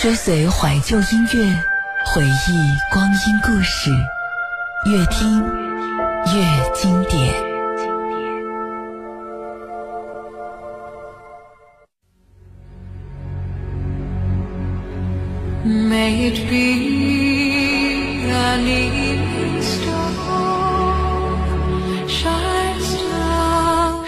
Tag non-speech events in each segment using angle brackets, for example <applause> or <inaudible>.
追随怀旧音乐，回忆光阴故事，越听越经典。May it be an evening star,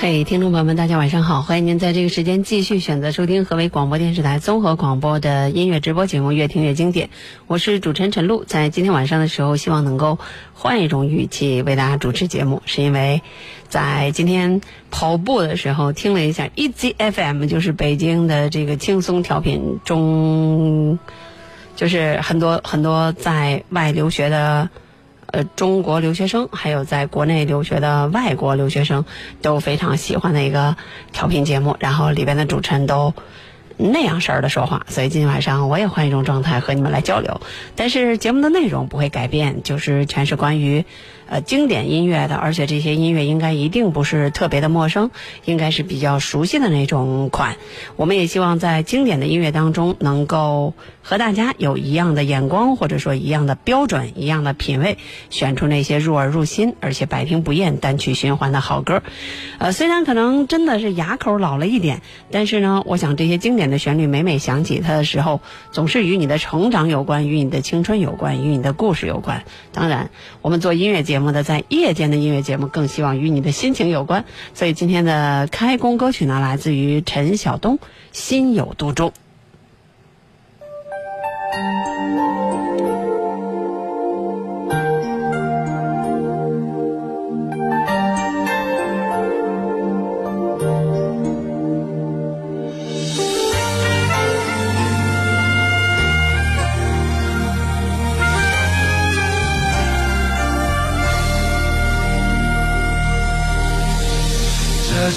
嘿，听众朋友们，大家晚上好！欢迎您在这个时间继续选择收听河北广播电视台综合广播的音乐直播节目《越听越经典》，我是主持人陈露。在今天晚上的时候，希望能够换一种语气为大家主持节目，是因为在今天跑步的时候听了一下 EZFM，就是北京的这个轻松调频中，就是很多很多在外留学的。呃，中国留学生还有在国内留学的外国留学生都非常喜欢的一个调频节目，然后里边的主持人都那样式儿的说话，所以今天晚上我也换一种状态和你们来交流，但是节目的内容不会改变，就是全是关于呃经典音乐的，而且这些音乐应该一定不是特别的陌生，应该是比较熟悉的那种款。我们也希望在经典的音乐当中能够。和大家有一样的眼光，或者说一样的标准、一样的品味，选出那些入耳入心，而且百听不厌、单曲循环的好歌。呃，虽然可能真的是牙口老了一点，但是呢，我想这些经典的旋律每每响起它的时候，总是与你的成长有关，与你的青春有关，与你的故事有关。当然，我们做音乐节目的，在夜间的音乐节目，更希望与你的心情有关。所以今天的开工歌曲呢，来自于陈晓东，《心有独钟》。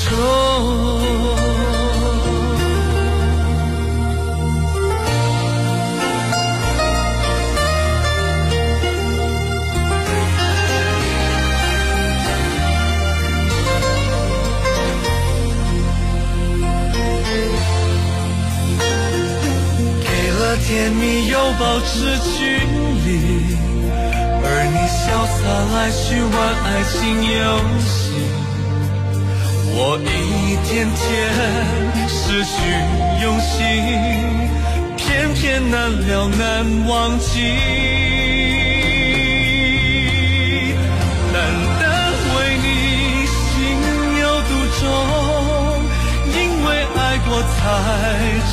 愁给了甜蜜又保持距离，而你潇洒来去玩爱情游戏。我一天天失去用心，偏偏难了难忘记。难得为你心有独钟，因为爱过才知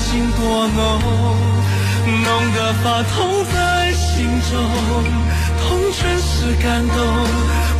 情多浓，浓得发痛在。心中，痛全是感动。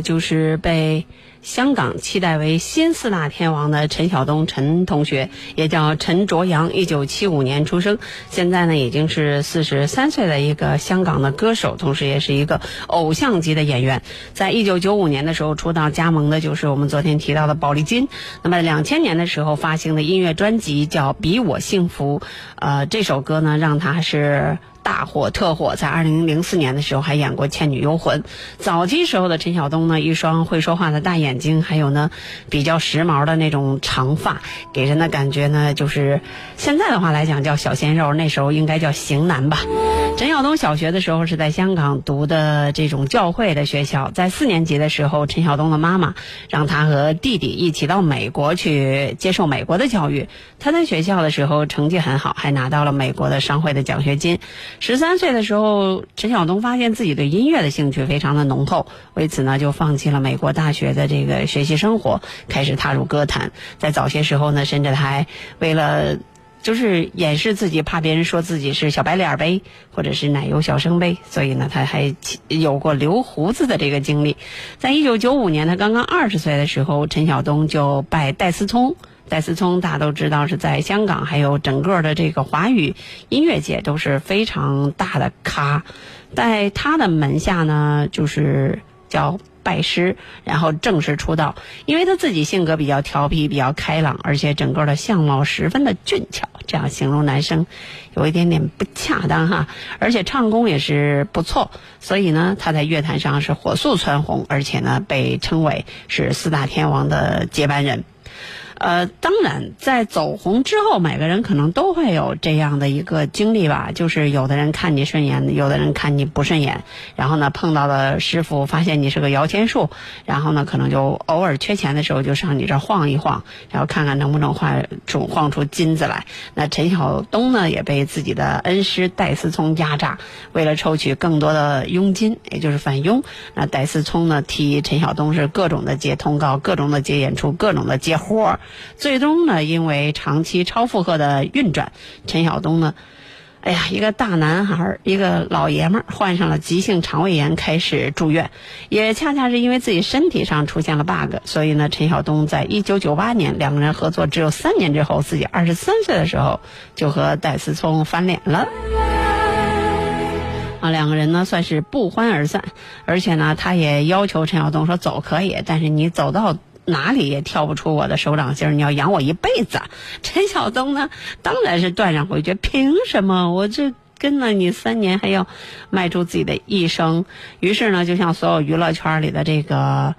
就是被香港期待为新四大天王的陈晓东陈同学，也叫陈卓阳，一九七五年出生，现在呢已经是四十三岁的一个香港的歌手，同时也是一个偶像级的演员。在一九九五年的时候出道，加盟的就是我们昨天提到的宝丽金。那么两千年的时候发行的音乐专辑叫《比我幸福》，呃，这首歌呢让他是。大火特火，在二零零四年的时候还演过《倩女幽魂》。早期时候的陈晓东呢，一双会说话的大眼睛，还有呢比较时髦的那种长发，给人的感觉呢就是现在的话来讲叫小鲜肉，那时候应该叫型男吧。陈晓东小学的时候是在香港读的这种教会的学校，在四年级的时候，陈晓东的妈妈让他和弟弟一起到美国去接受美国的教育。他在学校的时候成绩很好，还拿到了美国的商会的奖学金。十三岁的时候，陈晓东发现自己对音乐的兴趣非常的浓厚，为此呢就放弃了美国大学的这个学习生活，开始踏入歌坛。在早些时候呢，甚至还为了就是掩饰自己，怕别人说自己是小白脸呗，或者是奶油小生呗，所以呢，他还有过留胡子的这个经历。在一九九五年，他刚刚二十岁的时候，陈晓东就拜戴思聪。戴思聪大家都知道是在香港，还有整个的这个华语音乐界都是非常大的咖，在他的门下呢，就是叫拜师，然后正式出道。因为他自己性格比较调皮、比较开朗，而且整个的相貌十分的俊俏，这样形容男生有一点点不恰当哈。而且唱功也是不错，所以呢，他在乐坛上是火速蹿红，而且呢，被称为是四大天王的接班人。呃，当然，在走红之后，每个人可能都会有这样的一个经历吧，就是有的人看你顺眼，有的人看你不顺眼，然后呢，碰到了师傅，发现你是个摇钱树，然后呢，可能就偶尔缺钱的时候就上你这儿晃一晃，然后看看能不能晃出晃出金子来。那陈晓东呢，也被自己的恩师戴思聪压榨，为了抽取更多的佣金，也就是返佣，那戴思聪呢，替陈晓东是各种的接通告，各种的接演出，各种的接活儿。最终呢，因为长期超负荷的运转，陈晓东呢，哎呀，一个大男孩，一个老爷们儿，患上了急性肠胃炎，开始住院。也恰恰是因为自己身体上出现了 bug，所以呢，陈晓东在一九九八年两个人合作只有三年之后，自己二十三岁的时候就和戴思聪翻脸了。啊，两个人呢算是不欢而散，而且呢，他也要求陈晓东说走可以，但是你走到。哪里也跳不出我的手掌心你要养我一辈子。陈晓东呢，当然是断然回绝，凭什么？我这跟了你三年，还要卖出自己的一生？于是呢，就像所有娱乐圈里的这个，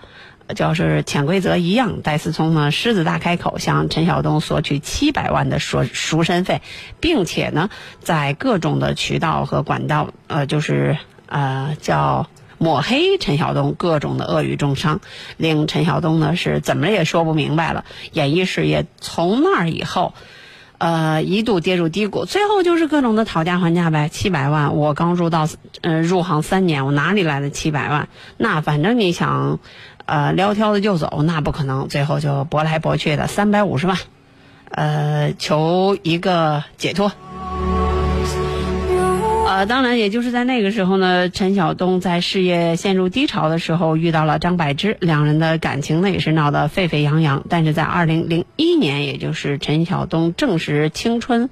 就是潜规则一样，戴思聪呢狮子大开口向陈晓东索取七百万的赎赎身费，并且呢在各种的渠道和管道，呃，就是呃叫抹黑陈晓东，各种的恶语重伤，令陈晓东呢是怎么也说不明白了。演艺事业从那儿以后。呃，一度跌入低谷，最后就是各种的讨价还价呗。七百万，我刚入道，呃，入行三年，我哪里来的七百万？那反正你想，呃，撩挑子就走，那不可能。最后就搏来搏去的三百五十万，呃，求一个解脱。呃，当然，也就是在那个时候呢，陈晓东在事业陷入低潮的时候遇到了张柏芝，两人的感情呢也是闹得沸沸扬扬。但是在二零零一年，也就是陈晓东正值青春。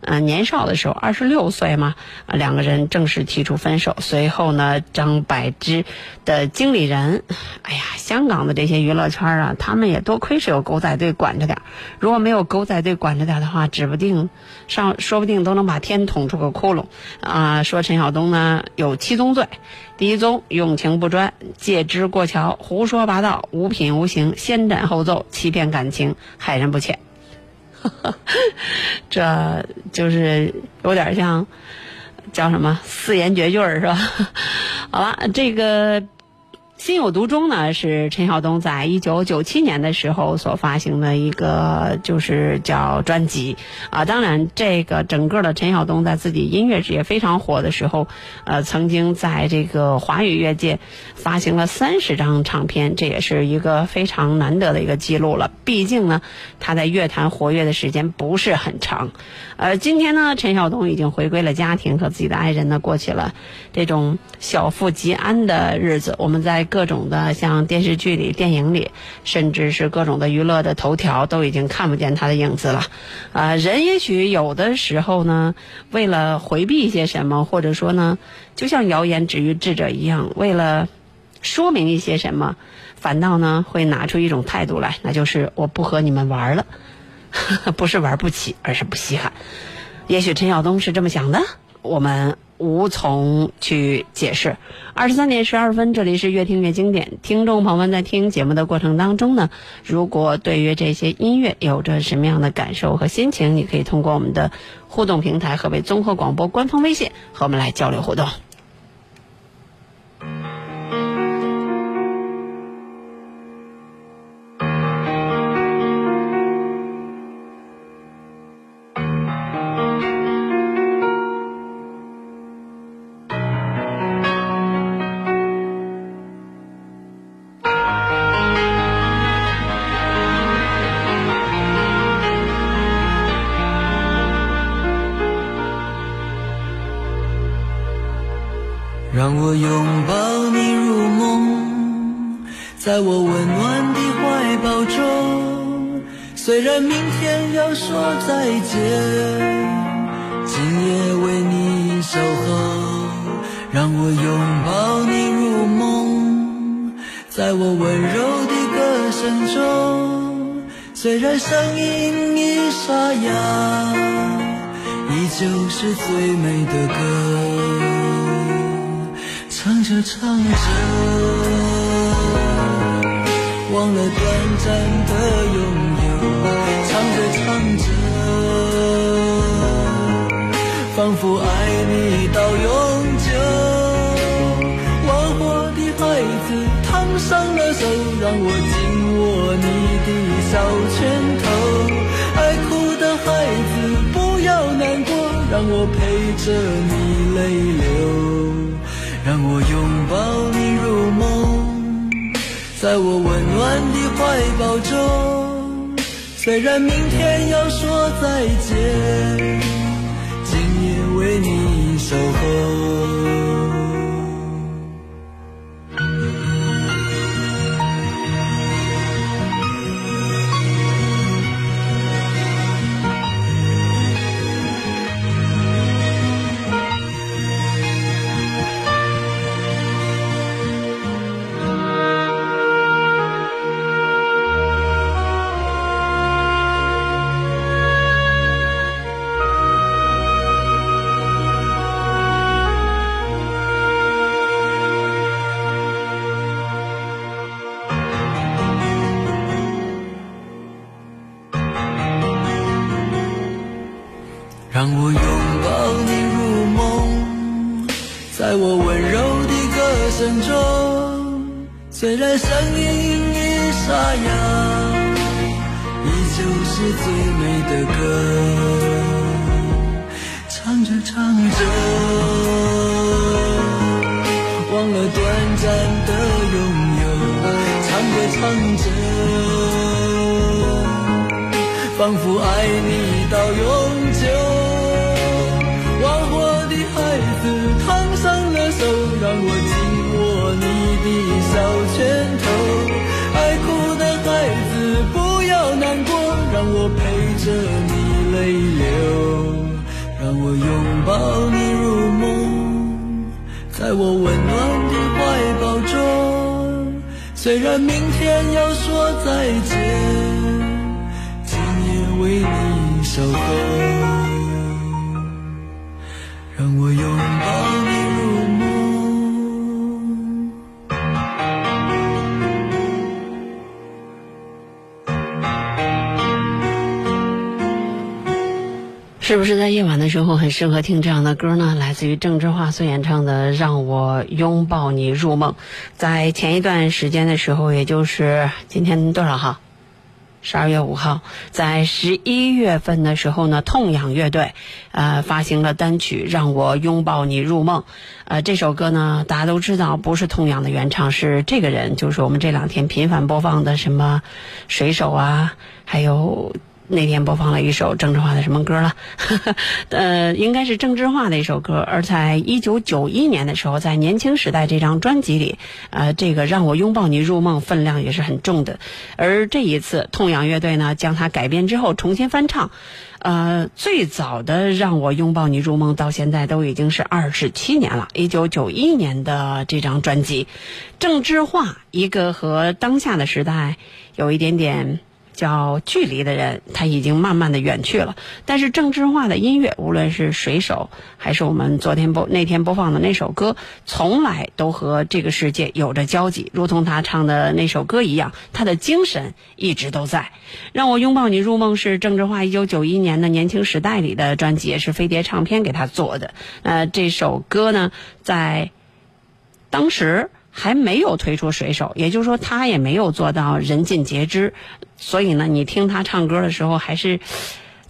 呃，年少的时候，二十六岁嘛，两个人正式提出分手。随后呢，张柏芝的经理人，哎呀，香港的这些娱乐圈啊，他们也多亏是有狗仔队管着点如果没有狗仔队管着点的话，指不定上，说不定都能把天捅出个窟窿。啊，说陈晓东呢有七宗罪：第一宗用情不专，借支过桥，胡说八道，无品无行，先斩后奏，欺骗感情，害人不浅。<laughs> 这就是有点像叫什么四言绝句是吧？<laughs> 好了，这个。心有独钟呢，是陈晓东在一九九七年的时候所发行的一个，就是叫专辑啊。当然，这个整个的陈晓东在自己音乐事业非常火的时候，呃，曾经在这个华语乐界发行了三十张唱片，这也是一个非常难得的一个记录了。毕竟呢，他在乐坛活跃的时间不是很长。呃，今天呢，陈晓东已经回归了家庭，和自己的爱人呢过起了这种小富即安的日子。我们在。各种的像电视剧里、电影里，甚至是各种的娱乐的头条，都已经看不见他的影子了。啊，人也许有的时候呢，为了回避一些什么，或者说呢，就像谣言止于智者一样，为了说明一些什么，反倒呢会拿出一种态度来，那就是我不和你们玩了，<laughs> 不是玩不起，而是不稀罕。也许陈晓东是这么想的，我们。无从去解释。二十三点十二分，这里是越听越经典。听众朋友们在听节目的过程当中呢，如果对于这些音乐有着什么样的感受和心情，你可以通过我们的互动平台河北综合广播官方微信和我们来交流互动。是最美的歌。唱着唱着，忘了短暂的拥有；唱着唱着，仿佛爱你到永久。玩火的孩子烫伤了手，让我紧握你的小拳我陪着你泪流。让我拥抱你入梦，在我温暖的怀抱中。虽然明天要说再见，很适合听这样的歌呢？来自于郑智化所演唱的《让我拥抱你入梦》。在前一段时间的时候，也就是今天多少号？十二月五号，在十一月份的时候呢，痛仰乐队，呃，发行了单曲《让我拥抱你入梦》。呃，这首歌呢，大家都知道不是痛仰的原唱，是这个人，就是我们这两天频繁播放的什么水手啊，还有。那天播放了一首郑智化的什么歌了？<laughs> 呃，应该是郑智化的一首歌。而在一九九一年的时候，在《年轻时代》这张专辑里，呃，这个让我拥抱你入梦分量也是很重的。而这一次，痛仰乐队呢将它改编之后重新翻唱。呃，最早的让我拥抱你入梦到现在都已经是二十七年了，一九九一年的这张专辑，郑智化一个和当下的时代有一点点。叫距离的人，他已经慢慢的远去了。但是郑智化的音乐，无论是水手，还是我们昨天播那天播放的那首歌，从来都和这个世界有着交集，如同他唱的那首歌一样，他的精神一直都在。让我拥抱你入梦是郑智化一九九一年的《年轻时代》里的专辑，也是飞碟唱片给他做的。呃，这首歌呢，在当时。还没有推出水手，也就是说他也没有做到人尽皆知，所以呢，你听他唱歌的时候还是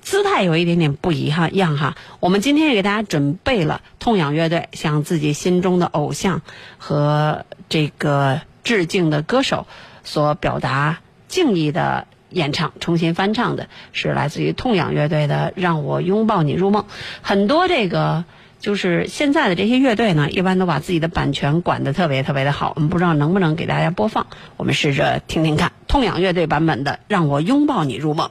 姿态有一点点不一样哈。我们今天也给大家准备了痛仰乐队向自己心中的偶像和这个致敬的歌手所表达敬意的演唱，重新翻唱的是来自于痛仰乐队的《让我拥抱你入梦》，很多这个。就是现在的这些乐队呢，一般都把自己的版权管得特别特别的好。我们不知道能不能给大家播放，我们试着听听看。痛仰乐队版本的《让我拥抱你入梦》。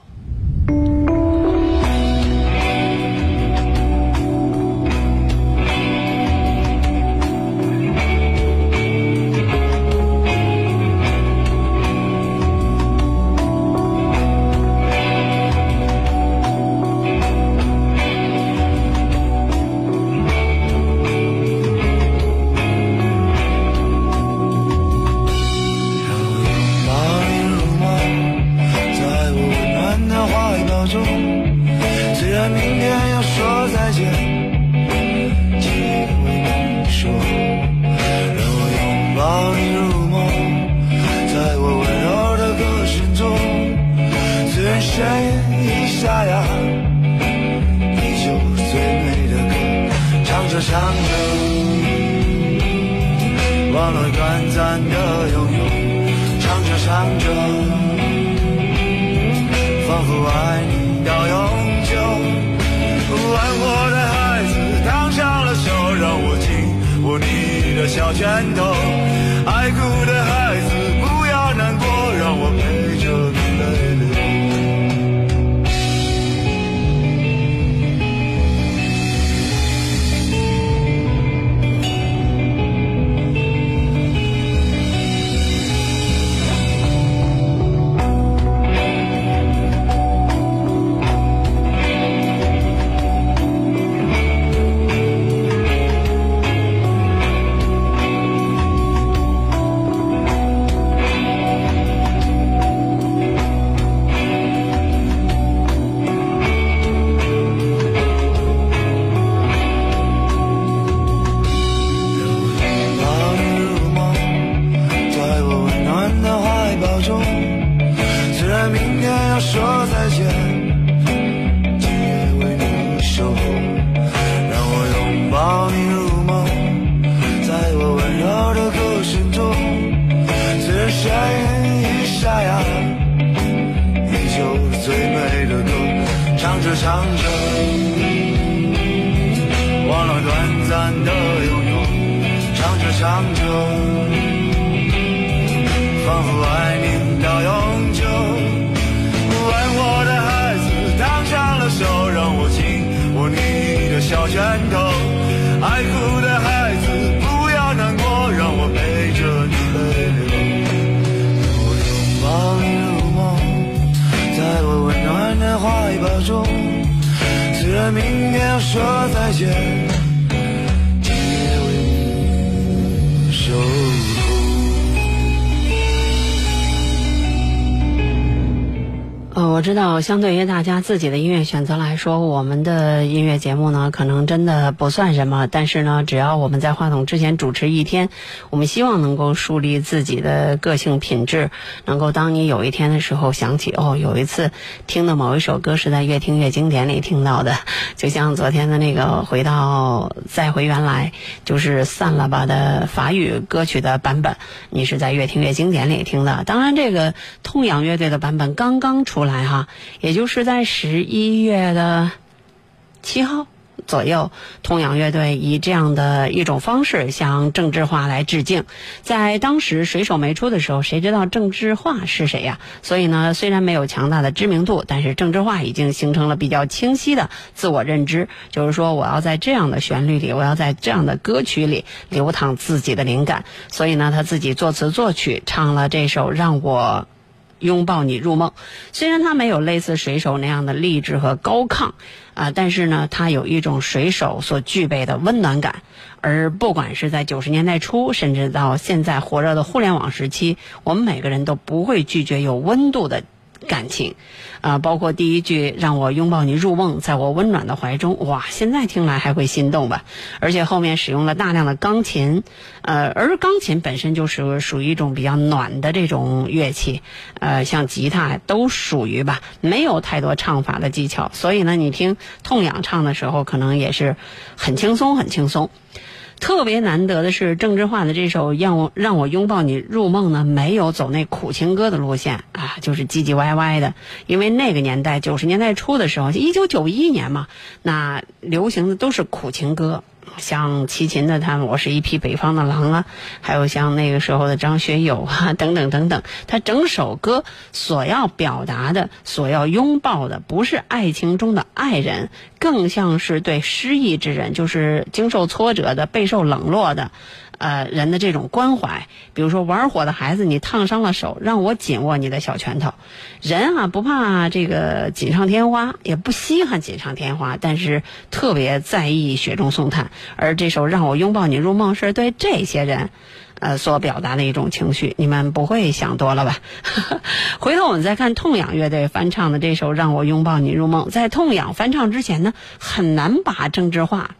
说再见，我知道，相对于大家自己的音乐选择来说，我们的音乐节目呢，可能真的不算什么。但是呢，只要我们在话筒之前主持一天，我们希望能够树立自己的个性品质，能够当你有一天的时候想起，哦，有一次听的某一首歌是在《越听越经典》里听到的，就像昨天的那个回到再回原来，就是散了吧的法语歌曲的版本，你是在《越听越经典》里听的。当然，这个痛仰乐队的版本刚刚出来哈，也就是在十一月的七号左右，痛仰乐队以这样的一种方式向郑智化来致敬。在当时水手没出的时候，谁知道郑智化是谁呀？所以呢，虽然没有强大的知名度，但是郑智化已经形成了比较清晰的自我认知，就是说我要在这样的旋律里，我要在这样的歌曲里流淌自己的灵感。所以呢，他自己作词作曲，唱了这首《让我》。拥抱你入梦，虽然他没有类似水手那样的励志和高亢，啊、但是呢，他有一种水手所具备的温暖感。而不管是在九十年代初，甚至到现在火热的互联网时期，我们每个人都不会拒绝有温度的感情，啊、包括第一句“让我拥抱你入梦，在我温暖的怀中”，哇，现在听来还会心动吧？而且后面使用了大量的钢琴，呃，而钢琴本身就是属于一种比较暖的这种乐器，呃，像吉他都属于吧，没有太多唱法的技巧，所以呢，你听痛痒唱的时候，可能也是很轻松，很轻松。特别难得的是，郑智化的这首《让我让我拥抱你入梦》呢，没有走那苦情歌的路线啊，就是唧唧歪歪的。因为那个年代，九十年代初的时候，一九九一年嘛，那流行的都是苦情歌。像齐秦的他们，我是一匹北方的狼啊，还有像那个时候的张学友啊，<laughs> 等等等等，他整首歌所要表达的、所要拥抱的，不是爱情中的爱人，更像是对失意之人，就是经受挫折的、备受冷落的。呃，人的这种关怀，比如说玩火的孩子，你烫伤了手，让我紧握你的小拳头。人啊，不怕这个锦上添花，也不稀罕锦上添花，但是特别在意雪中送炭。而这首《让我拥抱你入梦》是对这些人，呃，所表达的一种情绪。你们不会想多了吧？<laughs> 回头我们再看痛仰乐队翻唱的这首《让我拥抱你入梦》，在痛仰翻唱之前呢，很难把政治化。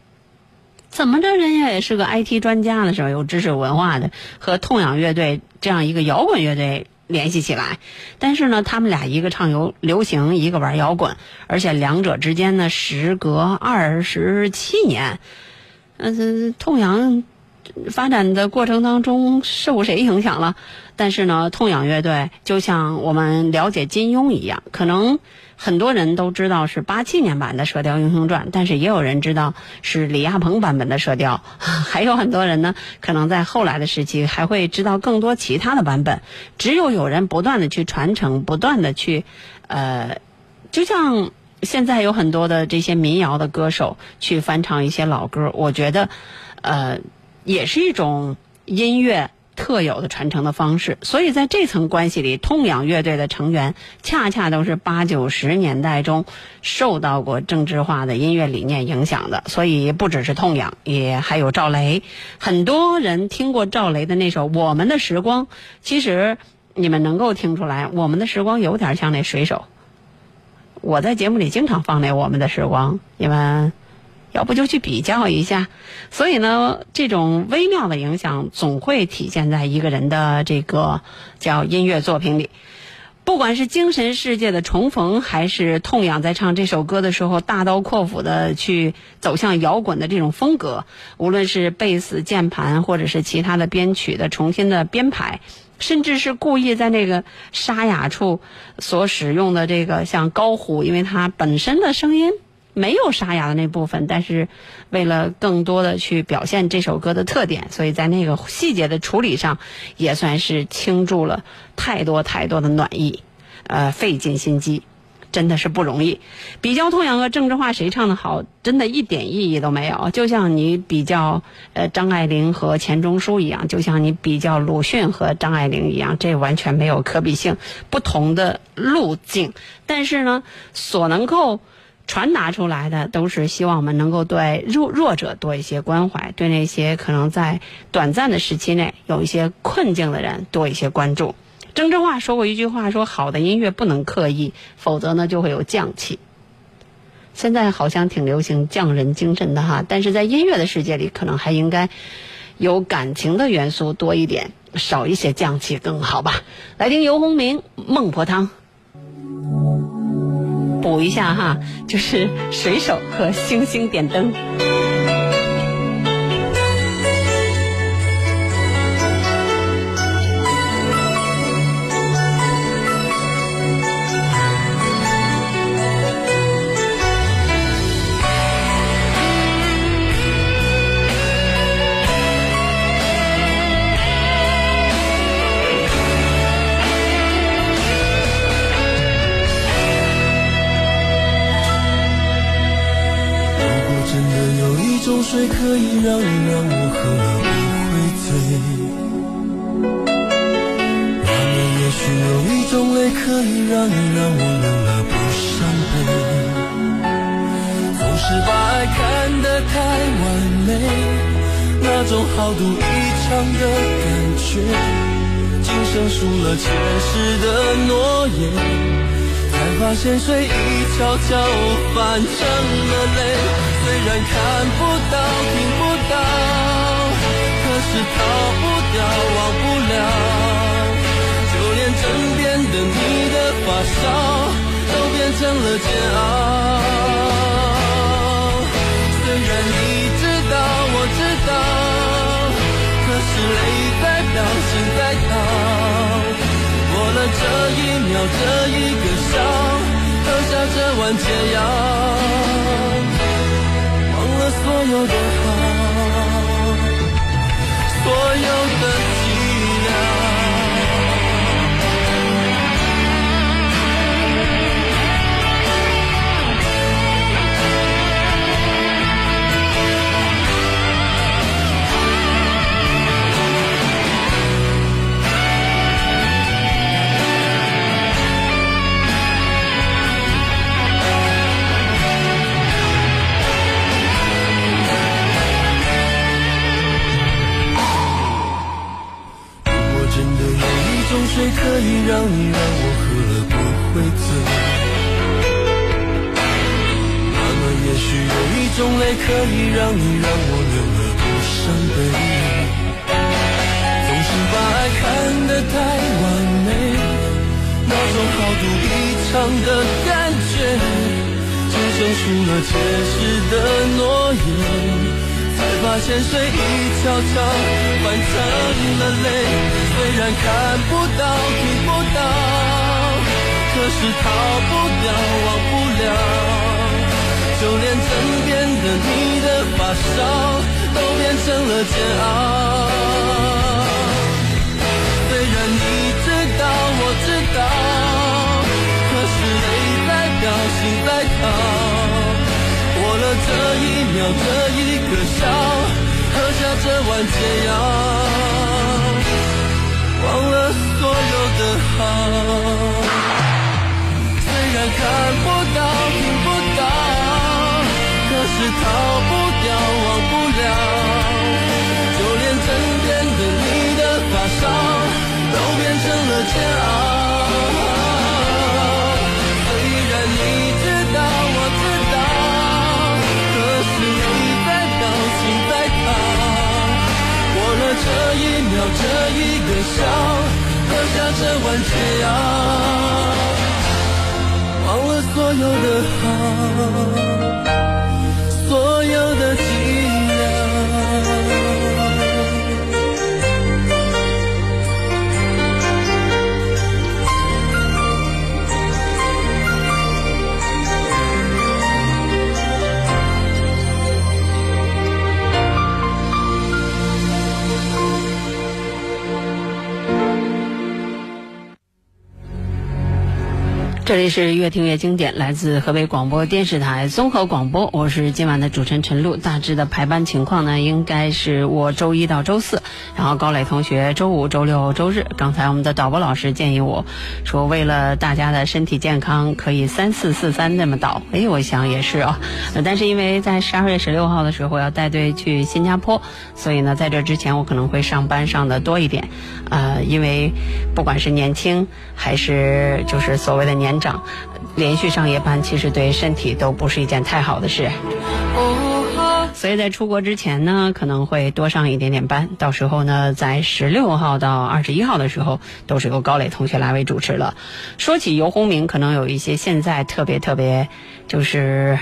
怎么着，人家也是个 IT 专家的时候，有知识文化的，和痛仰乐队这样一个摇滚乐队联系起来。但是呢，他们俩一个唱游流行，一个玩摇滚，而且两者之间呢，时隔二十七年。嗯、痛仰发展的过程当中受谁影响了？但是呢，痛仰乐队就像我们了解金庸一样，可能很多人都知道是八七年版的《射雕英雄传》，但是也有人知道是李亚鹏版本的《射雕》，<laughs> 还有很多人呢，可能在后来的时期还会知道更多其他的版本。只有有人不断的去传承，不断的去，呃，就像现在有很多的这些民谣的歌手去翻唱一些老歌，我觉得，呃，也是一种音乐特有的传承的方式。所以在这层关系里，痛仰乐队的成员恰恰都是八九十年代中受到过政治化的音乐理念影响的。所以不只是痛仰，也还有赵雷。很多人听过赵雷的那首《我们的时光》，其实你们能够听出来，《我们的时光》有点像那水手。我在节目里经常放那《我们的时光》，你们要不就去比较一下。所以呢，这种微妙的影响总会体现在一个人的这个叫音乐作品里。不管是精神世界的重逢，还是痛仰在唱这首歌的时候大刀阔斧的去走向摇滚的这种风格，无论是贝斯、键盘，或者是其他的编曲的重新的编排，甚至是故意在那个沙哑处所使用的这个像高呼，因为它本身的声音没有沙哑的那部分，但是为了更多的去表现这首歌的特点，所以在那个细节的处理上，也算是倾注了太多太多的暖意，呃，费尽心机。真的是不容易，比较童谣和郑智化谁唱的好，真的一点意义都没有。就像你比较呃张爱玲和钱钟书一样，就像你比较鲁迅和张爱玲一样，这完全没有可比性，不同的路径。但是呢，所能够传达出来的，都是希望我们能够对弱弱者多一些关怀，对那些可能在短暂的时期内有一些困境的人多一些关注。郑智化说过一句话，说好的音乐不能刻意，否则呢就会有匠气。现在好像挺流行匠人精神的哈，但是在音乐的世界里，可能还应该有感情的元素多一点，少一些匠气更好吧。来听游鸿明《孟婆汤》，补一下哈，就是水手和星星点灯。可以让你让我喝了不会醉，那么也许有一种泪可以让你让我流了不伤悲。总是把爱看得太完美，那种豪赌一场的感觉，今生输了前世的诺言，发现水一悄悄泛成了泪。虽然看不到、听不到，可是逃不掉、忘不了。就连枕边的你的发梢，都变成了煎熬。虽然你知道，我知道，可是泪在飙，心在跳。过了这一秒，这一个笑，喝下这碗解药。忘了所有的好，所有的。谁可以让你让我喝了不会醉，那么也许有一种泪可以让你让我流了不伤悲。总是把爱看得太完美，那种豪赌一场的感觉，就像输了前世的诺言。发现水一悄悄换成了泪，虽然看不到、听不到，可是逃不掉、忘不了。就连枕边的你的发梢，都变成了煎熬。这一秒，这一个笑，喝下这碗解药，忘了所有的好。虽然看不这碗解药，忘了所有的这里是越听越经典，来自河北广播电视台综合广播，我是今晚的主持人陈露。大致的排班情况呢，应该是我周一到周四，然后高磊同学周五、周六、周日。刚才我们的导播老师建议我说，为了大家的身体健康，可以三四四三那么倒。哎，我想也是啊。<laughs> 但是因为在十二月十六号的时候要带队去新加坡，所以呢，在这之前我可能会上班上的多一点。呃，因为不管是年轻还是就是所谓的年。长，连续上夜班其实对身体都不是一件太好的事，所以在出国之前呢，可能会多上一点点班。到时候呢，在十六号到二十一号的时候，都是由高磊同学来为主持了。说起游鸿明，可能有一些现在特别特别就是。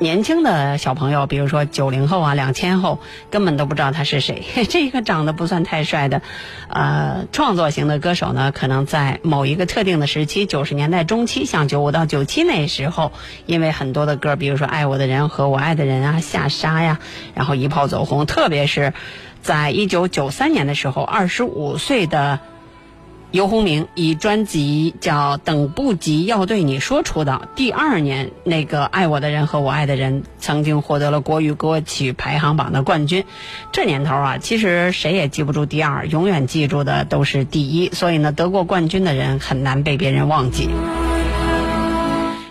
年轻的小朋友，比如说九零后啊、两千后，根本都不知道他是谁。<laughs> 这个长得不算太帅的，呃，创作型的歌手呢，可能在某一个特定的时期，九十年代中期，像九五到九七那时候，因为很多的歌，比如说《爱我的人》和我爱的人啊、下沙呀，然后一炮走红。特别是在一九九三年的时候，二十五岁的。游鸿明以专辑叫《等不及要对你说》出道，第二年那个《爱我的人和我爱的人》曾经获得了国语歌曲排行榜的冠军。这年头啊，其实谁也记不住第二，永远记住的都是第一。所以呢，得过冠军的人很难被别人忘记。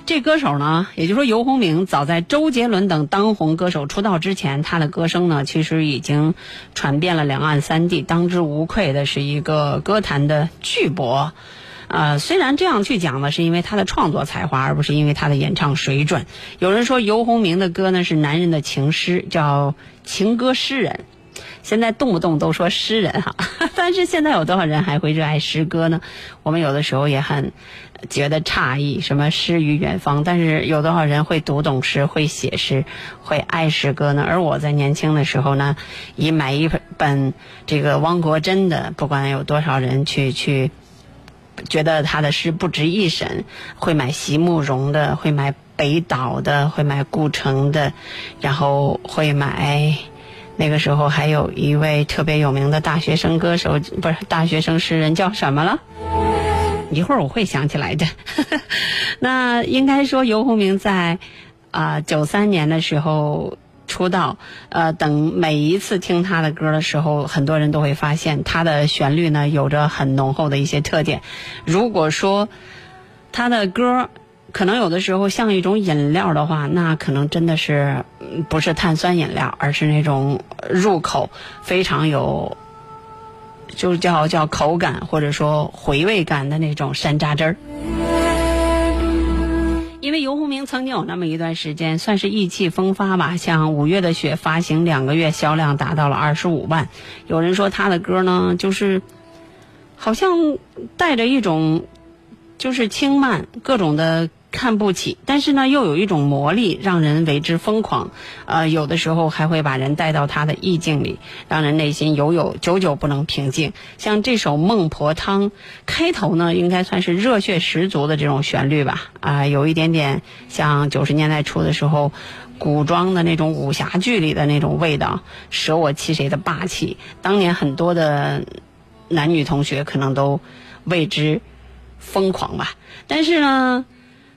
这歌手呢，也就是说游鸿明，早在周杰伦等当红歌手出道之前，他的歌声呢，其实已经传遍了两岸三地，当之无愧的是一个歌坛的巨擘。呃，虽然这样去讲呢，是因为他的创作才华，而不是因为他的演唱水准。有人说游鸿明的歌呢是男人的情诗，叫情歌诗人。现在动不动都说诗人哈，<laughs> 但是现在有多少人还会热爱诗歌呢？我们有的时候也很。觉得诧异，什么诗与远方？但是有多少人会读懂诗、会写诗、会爱诗歌呢？而我在年轻的时候呢，以买一本这个汪国真的，不管有多少人去去，觉得他的诗不值一审，会买席慕容的，会买北岛的，会买顾城的，然后会买那个时候还有一位特别有名的大学生歌手，不是大学生诗人，叫什么了？一会儿我会想起来的。<laughs> 那应该说，游鸿明在啊九三年的时候出道。呃，等每一次听他的歌的时候，很多人都会发现他的旋律呢有着很浓厚的一些特点。如果说他的歌可能有的时候像一种饮料的话，那可能真的是不是碳酸饮料，而是那种入口非常有。就叫叫口感或者说回味感的那种山楂汁儿，因为游鸿明曾经有那么一段时间算是意气风发吧，像《五月的雪》发行两个月销量达到了二十五万。有人说他的歌呢，就是好像带着一种就是轻慢各种的。看不起，但是呢，又有一种魔力，让人为之疯狂。呃，有的时候还会把人带到他的意境里，让人内心有有久久不能平静。像这首《孟婆汤》，开头呢，应该算是热血十足的这种旋律吧？啊，有一点点像九十年代初的时候，古装的那种武侠剧里的那种味道，舍我其谁的霸气。当年很多的男女同学可能都为之疯狂吧。但是呢。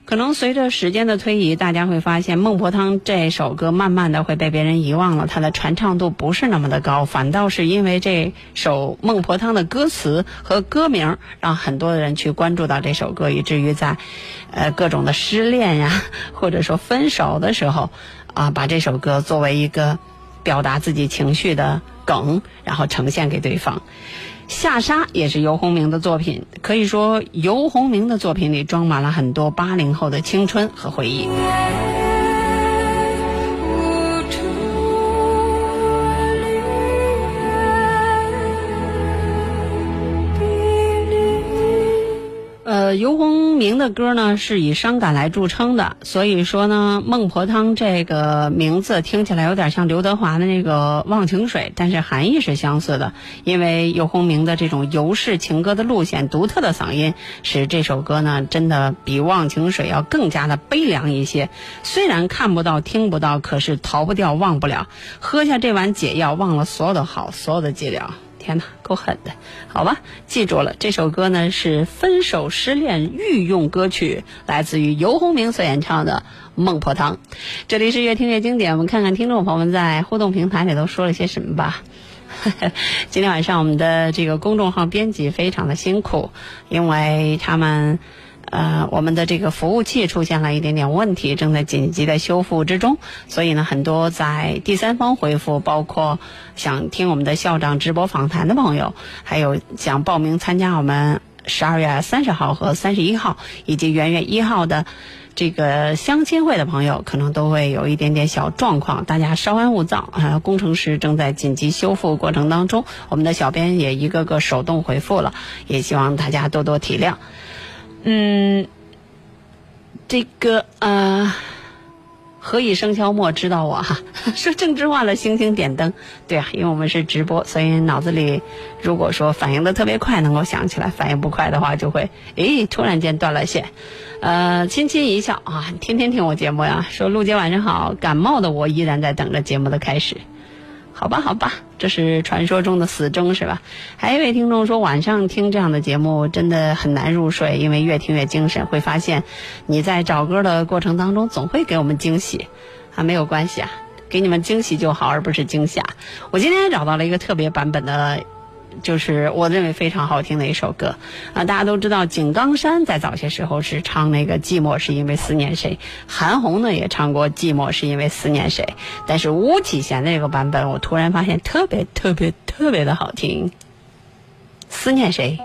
可能随着时间的推移，大家会发现《孟婆汤》这首歌慢慢的会被别人遗忘了，它的传唱度不是那么的高，反倒是因为这首《孟婆汤》的歌词和歌名，让很多人去关注到这首歌，以至于在，呃各种的失恋呀，或者说分手的时候，啊把这首歌作为一个表达自己情绪的梗，然后呈现给对方。下沙也是游鸿明的作品，可以说游鸿明的作品里装满了很多八零后的青春和回忆。呃，游鸿明的歌呢是以伤感来著称的，所以说呢，《孟婆汤》这个名字听起来有点像刘德华的那个《忘情水》，但是含义是相似的。因为游鸿明的这种游式情歌的路线、独特的嗓音，使这首歌呢真的比《忘情水》要更加的悲凉一些。虽然看不到、听不到，可是逃不掉、忘不了。喝下这碗解药，忘了所有的好，所有的寂寥。天哪，够狠的，好吧，记住了，这首歌呢是分手失恋御用歌曲，来自于游鸿明所演唱的《孟婆汤》。这里是越听越经典，我们看看听众朋友们在互动平台里都说了些什么吧。<laughs> 今天晚上我们的这个公众号编辑非常的辛苦，因为他们。呃，我们的这个服务器出现了一点点问题，正在紧急的修复之中。所以呢，很多在第三方回复，包括想听我们的校长直播访谈的朋友，还有想报名参加我们十二月三十号和三十一号以及元月一号的这个相亲会的朋友，可能都会有一点点小状况，大家稍安勿躁啊！工程师正在紧急修复过程当中，我们的小编也一个个手动回复了，也希望大家多多体谅。嗯，这个呃，何以笙箫默知道我哈？<laughs> 说政治化了，星星点灯，对啊，因为我们是直播，所以脑子里如果说反应的特别快，能够想起来；反应不快的话，就会诶，突然间断了线。呃，轻轻一笑啊，天天听我节目呀。说陆姐晚上好，感冒的我依然在等着节目的开始。好吧，好吧，这是传说中的死忠是吧？还有一位听众说，晚上听这样的节目真的很难入睡，因为越听越精神。会发现你在找歌的过程当中总会给我们惊喜，啊，没有关系啊，给你们惊喜就好，而不是惊吓。我今天找到了一个特别版本的。就是我认为非常好听的一首歌啊！大家都知道井冈山在早些时候是唱那个《寂寞是因为思念谁》，韩红呢也唱过《寂寞是因为思念谁》，但是巫启贤那个版本，我突然发现特别特别特别的好听，《思念谁》。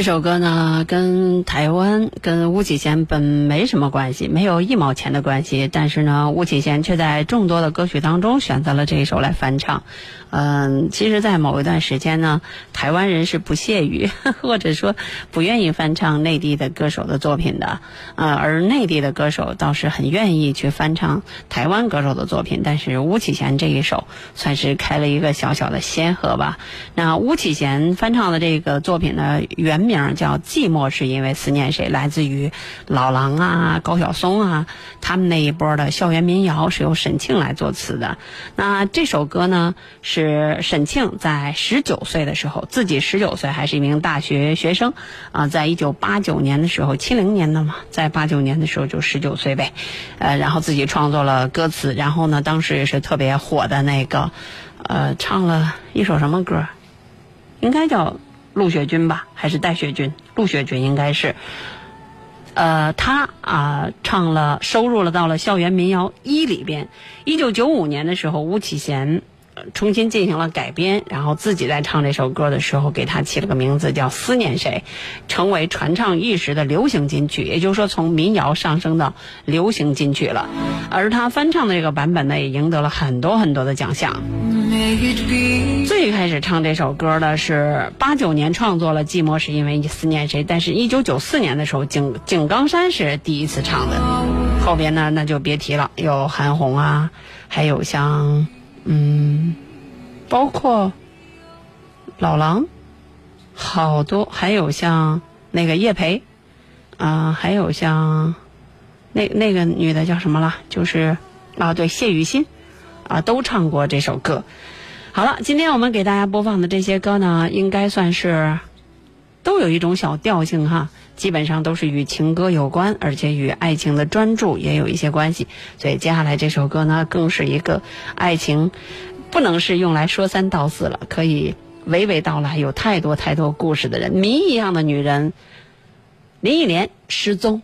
这首歌呢，跟台湾跟巫启贤本没什么关系，没有一毛钱的关系。但是呢，巫启贤却在众多的歌曲当中选择了这一首来翻唱。嗯，其实，在某一段时间呢，台湾人是不屑于 <laughs> 或者说不愿意翻唱内地的歌手的作品的，呃，而内地的歌手倒是很愿意去翻唱台湾歌手的作品。但是巫启贤这一首算是开了一个小小的先河吧。那巫启贤翻唱的这个作品呢，原名叫《寂寞是因为思念谁》，来自于老狼啊、高晓松啊他们那一波的校园民谣，是由沈庆来作词的。那这首歌呢是。是沈庆在十九岁的时候，自己十九岁还是一名大学学生，啊，在一九八九年的时候，七零年的嘛，在八九年的时候就十九岁呗，呃，然后自己创作了歌词，然后呢，当时也是特别火的那个，呃，唱了一首什么歌？应该叫陆雪君吧，还是戴雪君？陆雪君应该是，呃，他啊唱了，收入了到了校园民谣一里边。一九九五年的时候，巫启贤。重新进行了改编，然后自己在唱这首歌的时候，给他起了个名字叫《思念谁》，成为传唱一时的流行金曲。也就是说，从民谣上升到流行金曲了。而他翻唱的这个版本呢，也赢得了很多很多的奖项。最开始唱这首歌的是八九年创作了《寂寞是因为你思念谁》，但是一九九四年的时候，井井冈山是第一次唱的。后边呢，那就别提了，有韩红啊，还有像。嗯，包括老狼，好多，还有像那个叶培，啊，还有像那那个女的叫什么了？就是啊，对，谢雨欣，啊，都唱过这首歌。好了，今天我们给大家播放的这些歌呢，应该算是都有一种小调性哈。基本上都是与情歌有关，而且与爱情的专注也有一些关系。所以接下来这首歌呢，更是一个爱情，不能是用来说三道四了，可以娓娓道来，有太多太多故事的人，谜一样的女人，林忆莲失踪。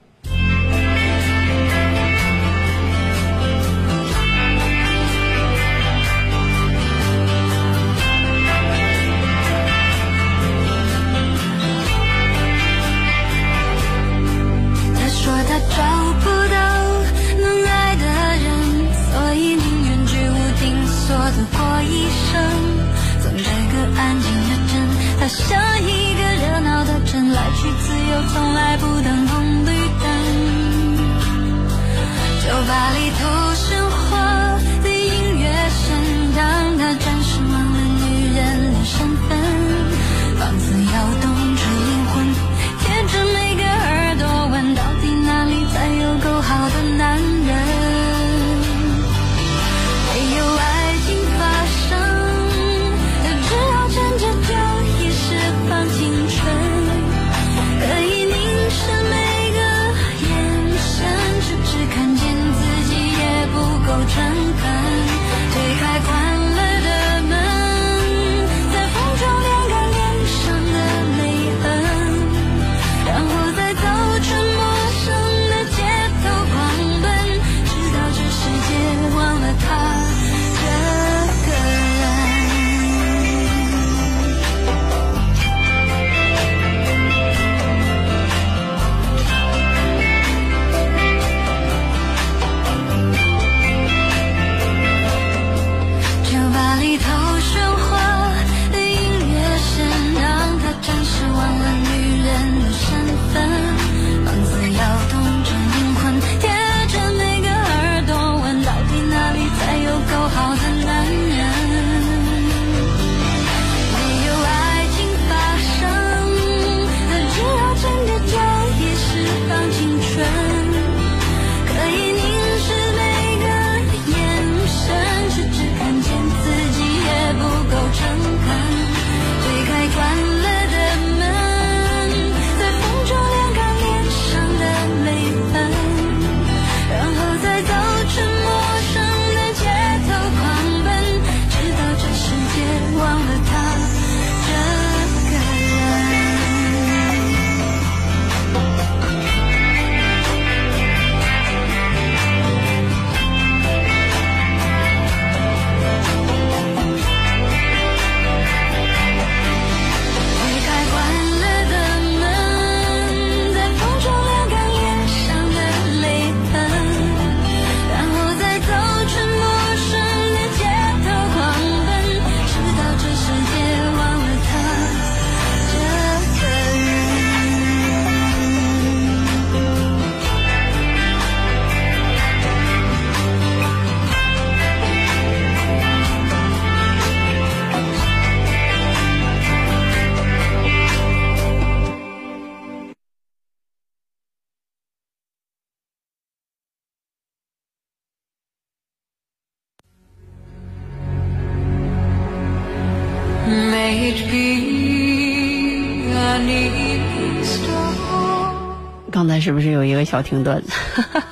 小停顿？哈哈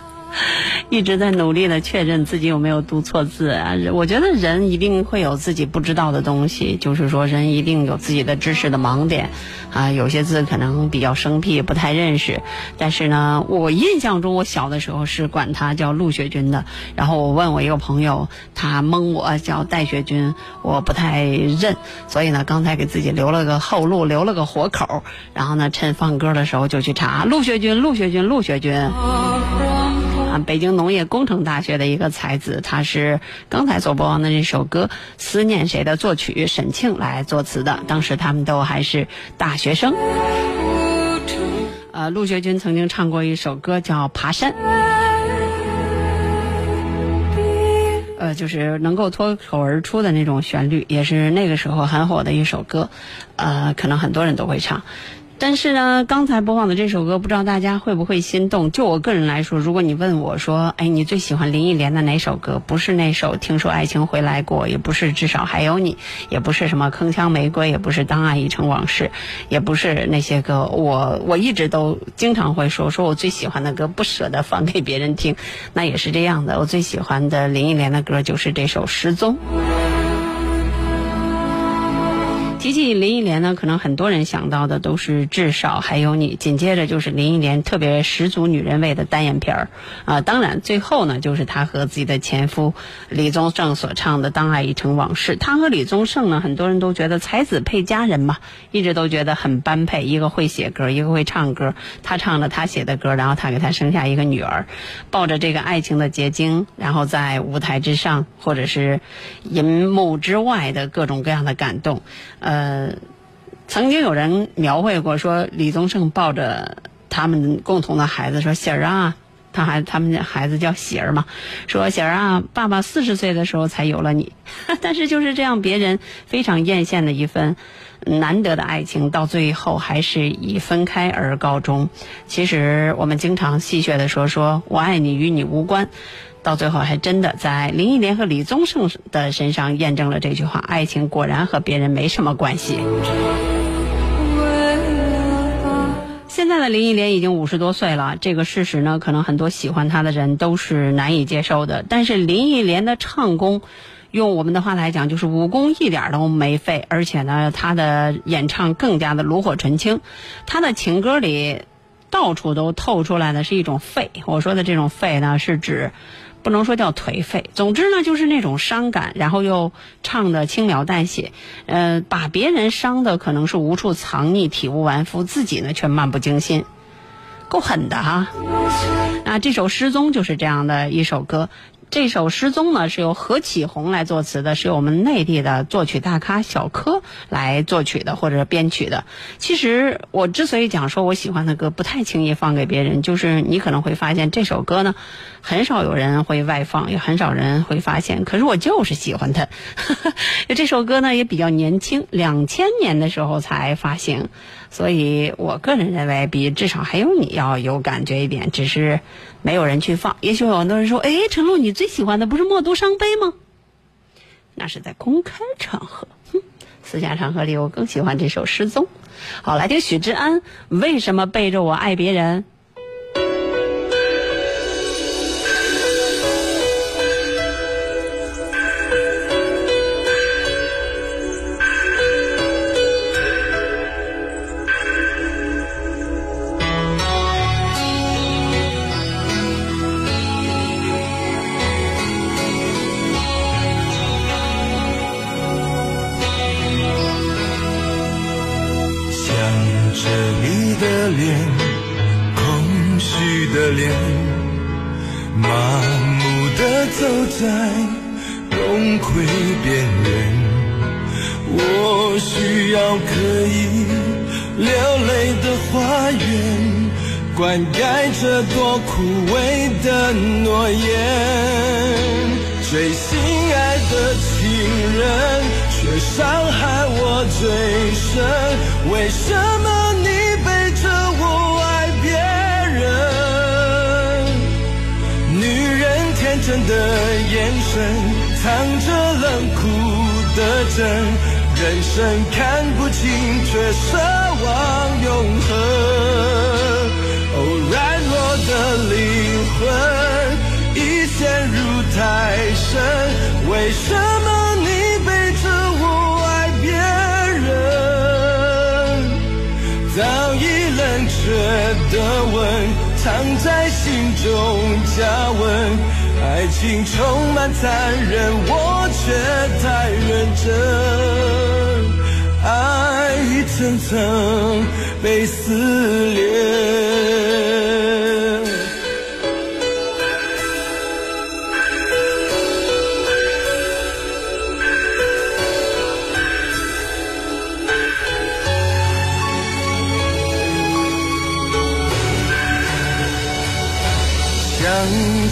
一直在努力的确认自己有没有读错字啊！我觉得人一定会有自己不知道的东西，就是说人一定有自己的知识的盲点啊。有些字可能比较生僻，不太认识。但是呢，我印象中我小的时候是管他叫陆学军的。然后我问我一个朋友，他蒙我叫戴学军，我不太认。所以呢，刚才给自己留了个后路，留了个活口。然后呢，趁放歌的时候就去查陆学军，陆学军，陆学军。北京农业工程大学的一个才子，他是刚才所播放的这首歌《思念谁》的作曲沈庆来作词的。当时他们都还是大学生。呃，陆学军曾经唱过一首歌叫《爬山》，呃，就是能够脱口而出的那种旋律，也是那个时候很火的一首歌。呃，可能很多人都会唱。但是呢，刚才播放的这首歌，不知道大家会不会心动？就我个人来说，如果你问我说，哎，你最喜欢林忆莲的哪首歌？不是那首《听说爱情回来过》，也不是《至少还有你》，也不是什么《铿锵玫瑰》，也不是《当爱已成往事》，也不是那些歌。我我一直都经常会说，说我最喜欢的歌不舍得放给别人听，那也是这样的。我最喜欢的林忆莲的歌就是这首《失踪》。提起林忆莲呢，可能很多人想到的都是至少还有你，紧接着就是林忆莲特别十足女人味的单眼皮儿啊，当然最后呢就是她和自己的前夫李宗盛所唱的《当爱已成往事》。她和李宗盛呢，很多人都觉得才子配佳人嘛，一直都觉得很般配，一个会写歌，一个会唱歌。他唱了他写的歌，然后他给他生下一个女儿，抱着这个爱情的结晶，然后在舞台之上或者是银幕之外的各种各样的感动，呃。曾经有人描绘过说，李宗盛抱着他们共同的孩子说：“喜儿啊，他还他们家孩子叫喜儿嘛，说喜儿啊，爸爸四十岁的时候才有了你。<laughs> ”但是就是这样，别人非常艳羡的一份难得的爱情，到最后还是以分开而告终。其实我们经常戏谑的说：“说我爱你与你无关。”到最后，还真的在林忆莲和李宗盛的身上验证了这句话：爱情果然和别人没什么关系。现在的林忆莲已经五十多岁了，这个事实呢，可能很多喜欢她的人都是难以接受的。但是林忆莲的唱功，用我们的话来讲，就是武功一点都没废，而且呢，她的演唱更加的炉火纯青。她的情歌里，到处都透出来的是一种废。我说的这种废呢，是指。不能说叫颓废，总之呢，就是那种伤感，然后又唱的轻描淡写，呃，把别人伤的可能是无处藏匿、体无完肤，自己呢却漫不经心，够狠的哈。啊，这首《失踪》就是这样的一首歌。这首《失踪》呢，是由何启宏来作词的，是由我们内地的作曲大咖小柯来作曲的或者编曲的。其实我之所以讲说我喜欢的歌不太轻易放给别人，就是你可能会发现这首歌呢，很少有人会外放，也很少人会发现。可是我就是喜欢它。<laughs> 这首歌呢也比较年轻，两千年的时候才发行。所以我个人认为，比至少还有你要有感觉一点，只是没有人去放。也许有很多人说：“哎，陈露，你最喜欢的不是《默读伤悲》吗？”那是在公开场合，哼，私下场合里我更喜欢这首《失踪》。好，来听许志安，为什么背着我爱别人？的脸麻木的走在崩溃边缘我需要可以流泪的花园灌溉这多枯萎的诺言。最心爱的情人却伤害我最深。为什么深的眼神藏着冷酷的真，人生看不清，却奢望永恒。哦，软弱的灵魂已陷入太深，为什么你背着我爱别人？早已冷却的吻，藏在心中加温。爱情充满残忍，我却太认真。爱一层层被撕裂。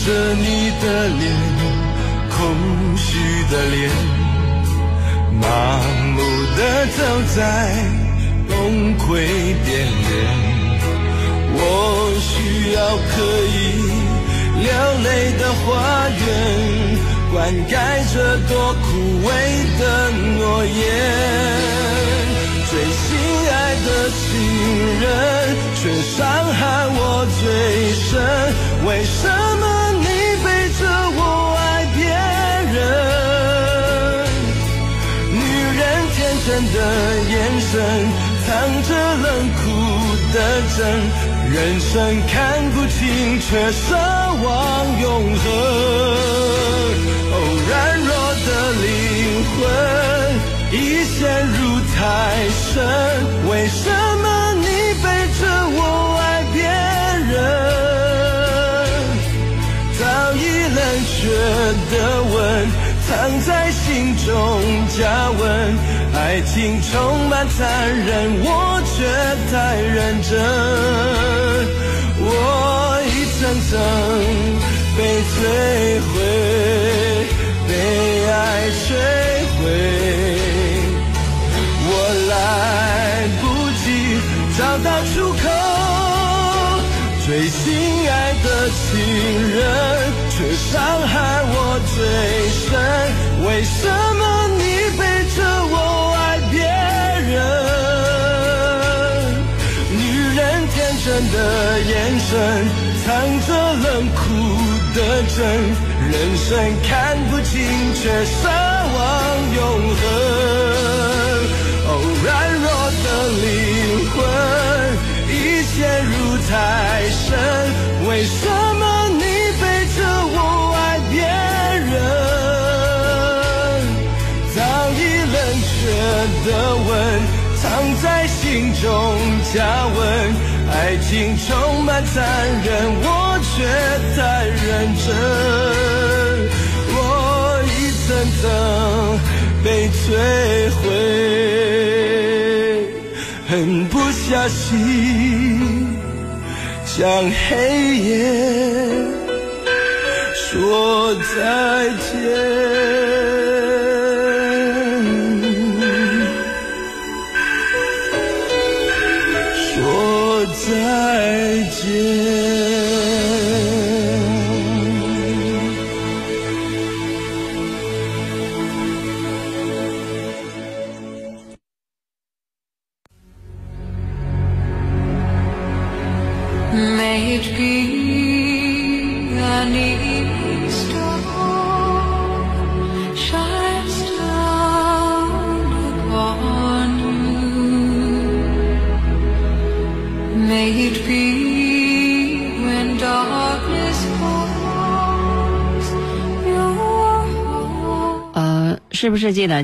着你的脸，空虚的脸，麻木的走在崩溃边缘。我需要可以流泪的花园，灌溉这朵枯萎的诺言。最心爱的情人，却伤害我最深。为什么人的眼神，藏着冷酷的真。人生看不清，却奢望永恒。哦，软弱的灵魂已陷入太深。为什么你背着我爱别人？早已冷却的吻，藏在心中加温。爱情充满残忍，我却太认真。我一层层被摧毁，被爱摧毁。我来不及找到出口，最心爱的情人却伤害我最深。为什么的眼神藏着冷酷的真，人生看不清，却奢望永恒。哦，软弱的灵魂已陷入太深，为什么你背着我爱别人？早已冷却的吻，藏在心中加温。爱情充满残忍，我却太认真。我一层层被摧毁，狠不下心向黑夜说再见。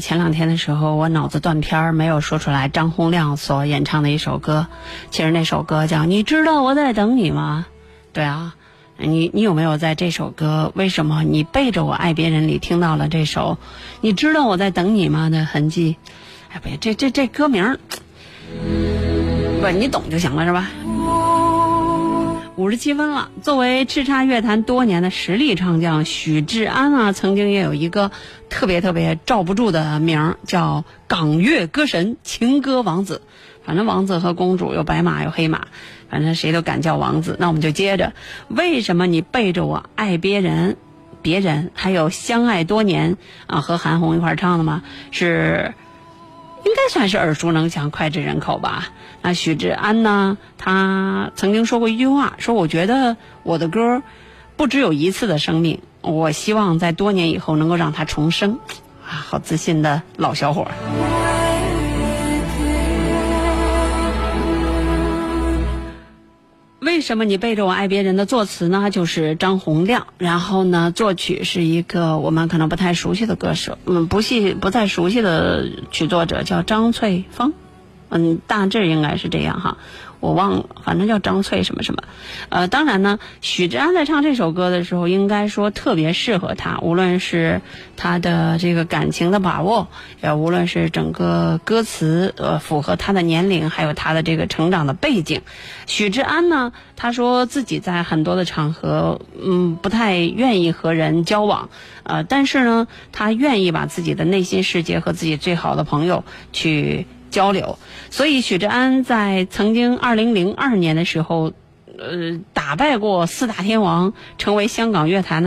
前两天的时候，我脑子断片儿，没有说出来张洪亮所演唱的一首歌？其实那首歌叫《你知道我在等你吗》？对啊，你你有没有在这首歌《为什么你背着我爱别人》里听到了这首《你知道我在等你吗》的痕迹？哎，不，这这这歌名，不，你懂就行了，是吧？五十七分了。作为叱咤乐坛多年的实力唱将许志安啊，曾经也有一个特别特别罩不住的名儿，叫港乐歌神、情歌王子。反正王子和公主有白马有黑马，反正谁都敢叫王子。那我们就接着，为什么你背着我爱别人？别人还有相爱多年啊，和韩红一块儿唱的吗？是。应该算是耳熟能详、脍炙人口吧。那许志安呢？他曾经说过一句话，说：“我觉得我的歌不只有一次的生命，我希望在多年以后能够让它重生。啊，好自信的老小伙儿。为什么你背着我爱别人的作词呢？就是张洪亮，然后呢，作曲是一个我们可能不太熟悉的歌手，嗯，不系不太熟悉的曲作者叫张翠峰，嗯，大致应该是这样哈。我忘了，反正叫张翠什么什么，呃，当然呢，许志安在唱这首歌的时候，应该说特别适合他，无论是他的这个感情的把握，呃，无论是整个歌词，呃，符合他的年龄，还有他的这个成长的背景。许志安呢，他说自己在很多的场合，嗯，不太愿意和人交往，呃，但是呢，他愿意把自己的内心世界和自己最好的朋友去。交流，所以许志安在曾经二零零二年的时候，呃，打败过四大天王，成为香港乐坛的。